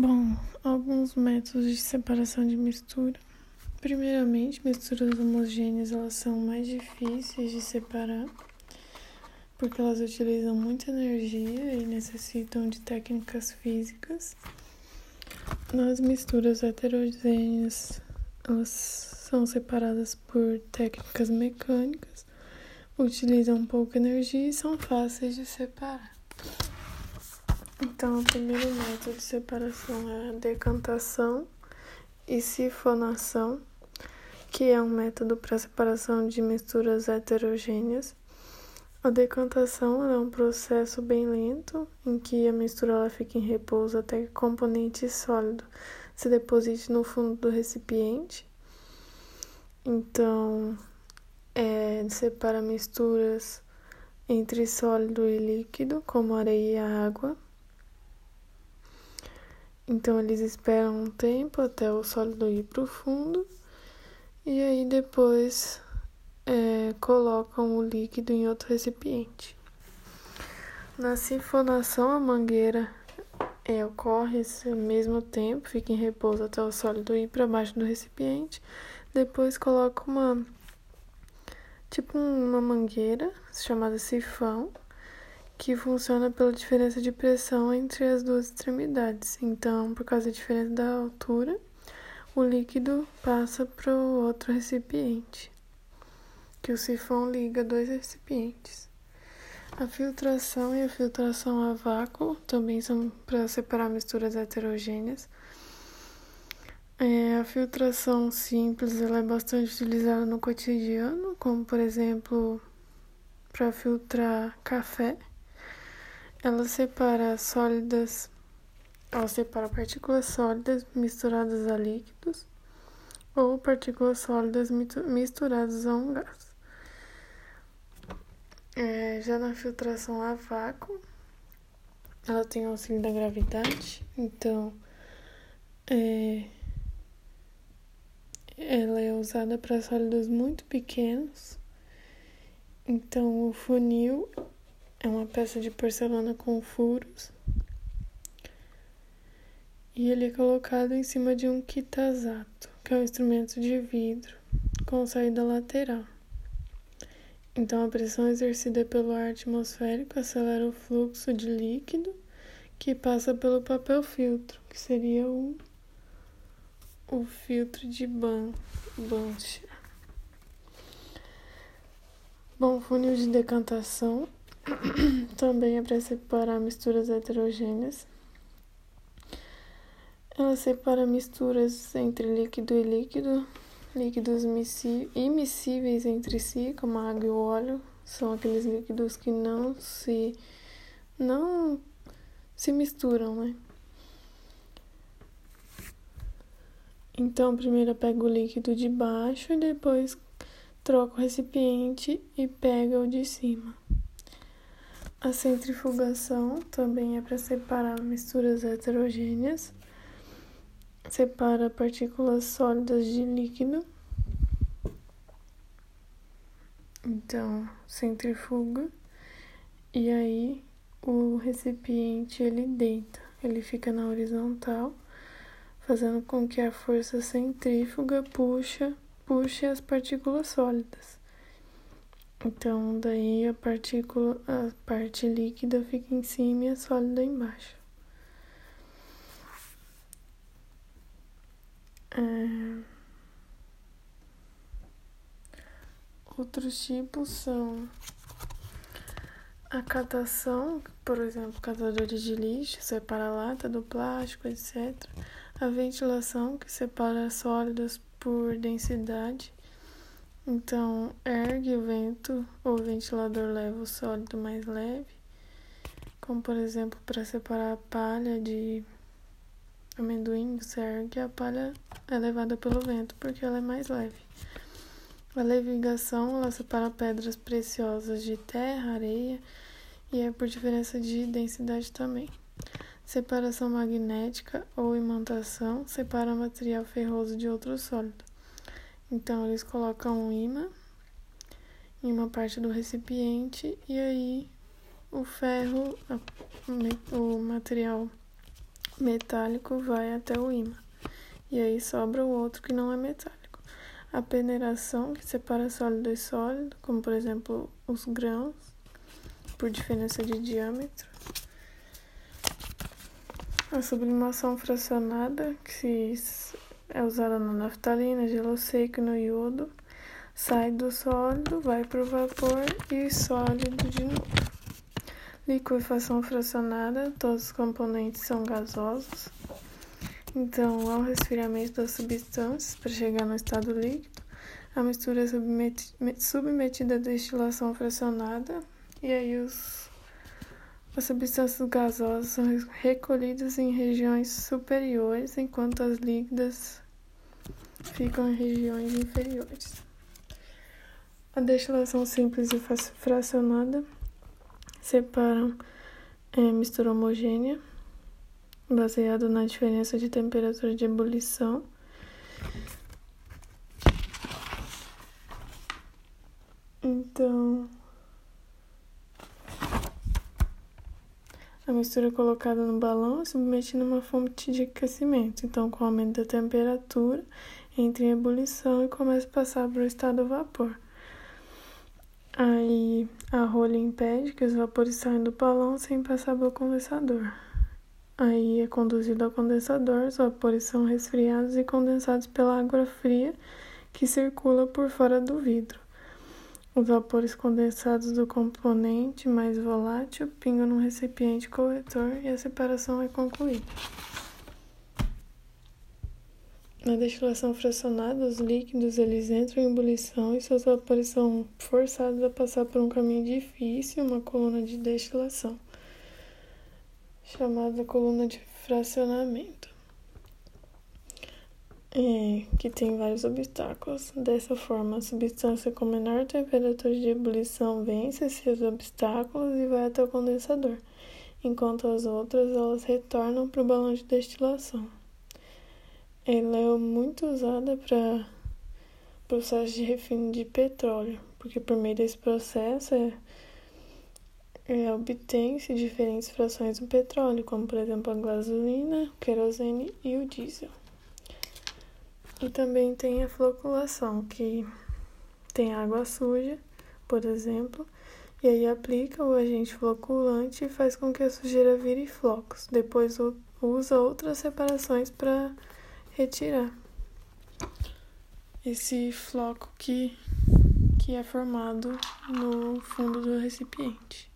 Bom, alguns métodos de separação de mistura. Primeiramente, misturas homogêneas elas são mais difíceis de separar porque elas utilizam muita energia e necessitam de técnicas físicas. Nas misturas heterogêneas, elas são separadas por técnicas mecânicas, utilizam pouca energia e são fáceis de separar. Então, o primeiro método de separação é a decantação e sifonação, que é um método para separação de misturas heterogêneas. A decantação é um processo bem lento, em que a mistura ela fica em repouso até que o componente sólido se deposite no fundo do recipiente. Então, é, separa misturas entre sólido e líquido, como areia e água. Então eles esperam um tempo até o sólido ir para o fundo e aí depois é, colocam o líquido em outro recipiente. Na sifonação, a mangueira é, ocorre ao mesmo tempo, fica em repouso até o sólido ir para baixo do recipiente. Depois coloca uma tipo uma mangueira chamada sifão que funciona pela diferença de pressão entre as duas extremidades. Então, por causa da diferença da altura, o líquido passa para o outro recipiente, que o sifão liga dois recipientes. A filtração e a filtração a vácuo também são para separar misturas heterogêneas. É, a filtração simples ela é bastante utilizada no cotidiano, como por exemplo para filtrar café. Ela separa sólidas, ela separa partículas sólidas misturadas a líquidos ou partículas sólidas misturadas a um gás. É, já na filtração a vácuo, ela tem auxílio da gravidade, então é, ela é usada para sólidos muito pequenos. Então o funil é uma peça de porcelana com furos. E ele é colocado em cima de um kitazato, que é um instrumento de vidro com saída lateral. Então, a pressão exercida pelo ar atmosférico acelera o fluxo de líquido que passa pelo papel filtro, que seria o, o filtro de ban. Bom, funil de decantação também é para separar misturas heterogêneas. Ela separa misturas entre líquido e líquido, líquidos imissíveis entre si, como a água e o óleo, são aqueles líquidos que não se não se misturam, né? Então, primeiro eu pego o líquido de baixo e depois troco o recipiente e pega o de cima. A centrifugação também é para separar misturas heterogêneas, separa partículas sólidas de líquido. Então, centrifuga e aí o recipiente ele deita, ele fica na horizontal, fazendo com que a força centrífuga puxa, puxe as partículas sólidas. Então, daí a partícula, a parte líquida fica em cima e a sólida embaixo. É... Outros tipos são a catação, por exemplo, catadores de lixo, separa a lata do plástico, etc. A ventilação, que separa sólidos por densidade. Então, ergue o vento ou o ventilador leva o sólido mais leve, como por exemplo para separar a palha de amendoim, você ergue a palha é levada pelo vento porque ela é mais leve. A levigação ela separa pedras preciosas de terra, areia e é por diferença de densidade também. Separação magnética ou imantação separa material ferroso de outro sólido. Então, eles colocam um imã em uma parte do recipiente e aí o ferro, o material metálico vai até o ímã. E aí sobra o outro que não é metálico. A peneiração, que separa sólido e sólido, como por exemplo os grãos, por diferença de diâmetro. A sublimação fracionada, que é usada na naftalina, gelo seco e no iodo, sai do sólido, vai para o vapor e sólido de novo. Liquefação fracionada, todos os componentes são gasosos. Então, ao resfriamento das substâncias para chegar no estado líquido, a mistura é submetida à destilação fracionada e aí os, as substâncias gasosas são recolhidas em regiões superiores, enquanto as líquidas ficam em regiões inferiores. A destilação simples e fracionada separam é, mistura homogênea, baseado na diferença de temperatura de ebulição. Então, a mistura colocada no balão é submetida a uma fonte de aquecimento. Então, com o aumento da temperatura, entra em ebulição e começa a passar para o estado vapor. Aí a rolha impede que os vapores saiam do balão sem passar pelo condensador. Aí é conduzido ao condensador, os vapores são resfriados e condensados pela água fria que circula por fora do vidro. Os vapores condensados do componente mais volátil pingam no recipiente corretor e a separação é concluída. Na destilação fracionada, os líquidos eles entram em ebulição e seus vapores são forçados a passar por um caminho difícil, uma coluna de destilação, chamada coluna de fracionamento, é, que tem vários obstáculos. Dessa forma, a substância com menor temperatura de ebulição vence esses obstáculos e vai até o condensador, enquanto as outras elas retornam para o balão de destilação. Ela é muito usada para processo de refino de petróleo, porque por meio desse processo é, é, obtém-se diferentes frações do petróleo, como por exemplo a gasolina, o querosene e o diesel. E também tem a floculação, que tem água suja, por exemplo, e aí aplica o agente floculante e faz com que a sujeira vire flocos. Depois usa outras separações para retirar esse floco que, que é formado no fundo do recipiente.